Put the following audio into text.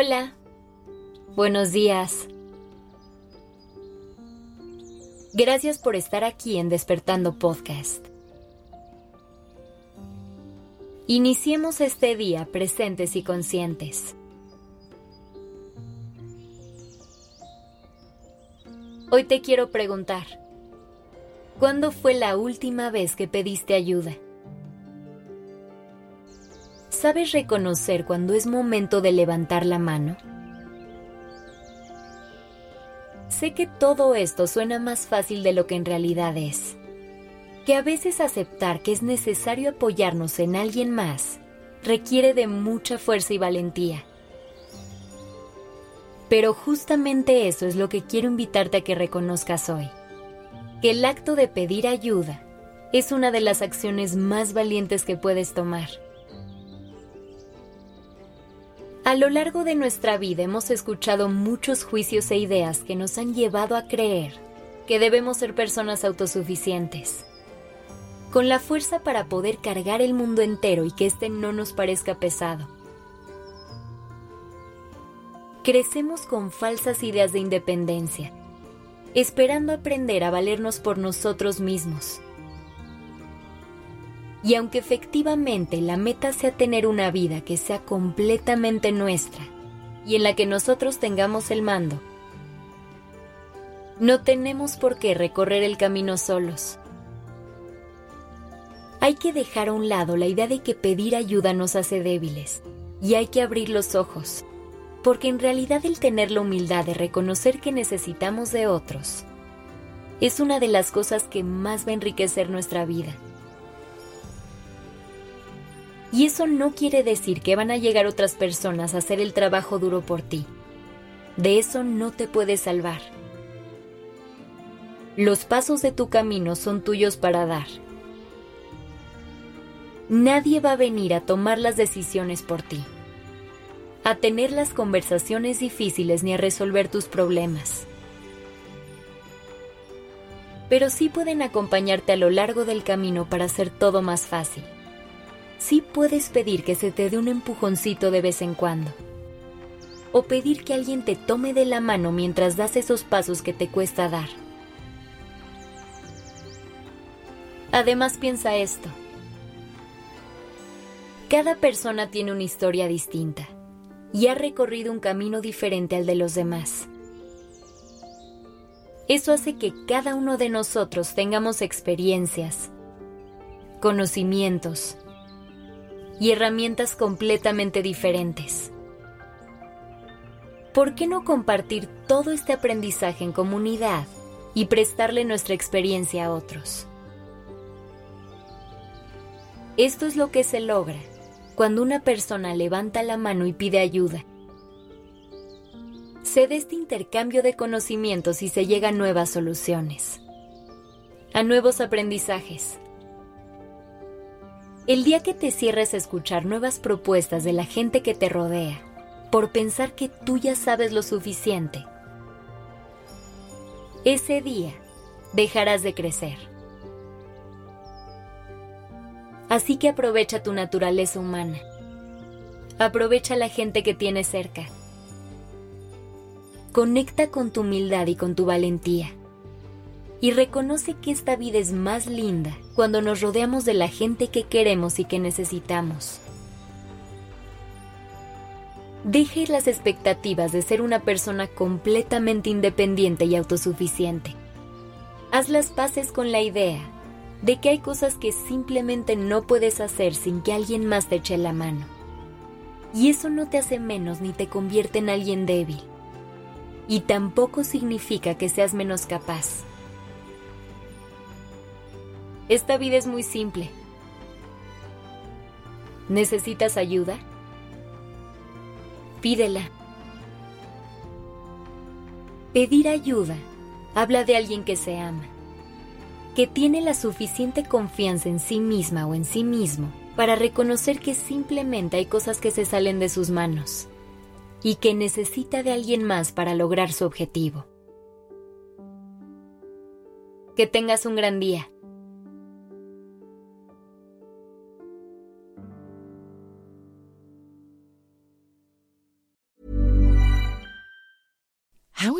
Hola, buenos días. Gracias por estar aquí en Despertando Podcast. Iniciemos este día presentes y conscientes. Hoy te quiero preguntar, ¿cuándo fue la última vez que pediste ayuda? ¿Sabes reconocer cuando es momento de levantar la mano? Sé que todo esto suena más fácil de lo que en realidad es. Que a veces aceptar que es necesario apoyarnos en alguien más requiere de mucha fuerza y valentía. Pero justamente eso es lo que quiero invitarte a que reconozcas hoy. Que el acto de pedir ayuda es una de las acciones más valientes que puedes tomar a lo largo de nuestra vida hemos escuchado muchos juicios e ideas que nos han llevado a creer que debemos ser personas autosuficientes, con la fuerza para poder cargar el mundo entero y que éste no nos parezca pesado. Crecemos con falsas ideas de independencia, esperando aprender a valernos por nosotros mismos y aunque efectivamente la meta sea tener una vida que sea completamente nuestra y en la que nosotros tengamos el mando, no tenemos por qué recorrer el camino solos. Hay que dejar a un lado la idea de que pedir ayuda nos hace débiles y hay que abrir los ojos, porque en realidad el tener la humildad de reconocer que necesitamos de otros es una de las cosas que más va a enriquecer nuestra vida y eso no quiere decir que van a llegar otras personas a hacer el trabajo duro por ti. De eso no te puedes salvar. Los pasos de tu camino son tuyos para dar. Nadie va a venir a tomar las decisiones por ti, a tener las conversaciones difíciles ni a resolver tus problemas. Pero sí pueden acompañarte a lo largo del camino para hacer todo más fácil sí puedes pedir que se te dé un empujoncito de vez en cuando. O pedir que alguien te tome de la mano mientras das esos pasos que te cuesta dar. Además piensa esto. Cada persona tiene una historia distinta y ha recorrido un camino diferente al de los demás. Eso hace que cada uno de nosotros tengamos experiencias, conocimientos, y herramientas completamente diferentes. ¿Por qué no compartir todo este aprendizaje en comunidad y prestarle nuestra experiencia a otros? Esto es lo que se logra cuando una persona levanta la mano y pide ayuda. Se da este intercambio de conocimientos y se llega a nuevas soluciones, a nuevos aprendizajes, el día que te cierres a escuchar nuevas propuestas de la gente que te rodea, por pensar que tú ya sabes lo suficiente, ese día dejarás de crecer. Así que aprovecha tu naturaleza humana. Aprovecha la gente que tienes cerca. Conecta con tu humildad y con tu valentía y reconoce que esta vida es más linda cuando nos rodeamos de la gente que queremos y que necesitamos. Deje las expectativas de ser una persona completamente independiente y autosuficiente. Haz las paces con la idea de que hay cosas que simplemente no puedes hacer sin que alguien más te eche la mano. Y eso no te hace menos ni te convierte en alguien débil. Y tampoco significa que seas menos capaz. Esta vida es muy simple. ¿Necesitas ayuda? Pídela. Pedir ayuda habla de alguien que se ama, que tiene la suficiente confianza en sí misma o en sí mismo para reconocer que simplemente hay cosas que se salen de sus manos y que necesita de alguien más para lograr su objetivo. Que tengas un gran día.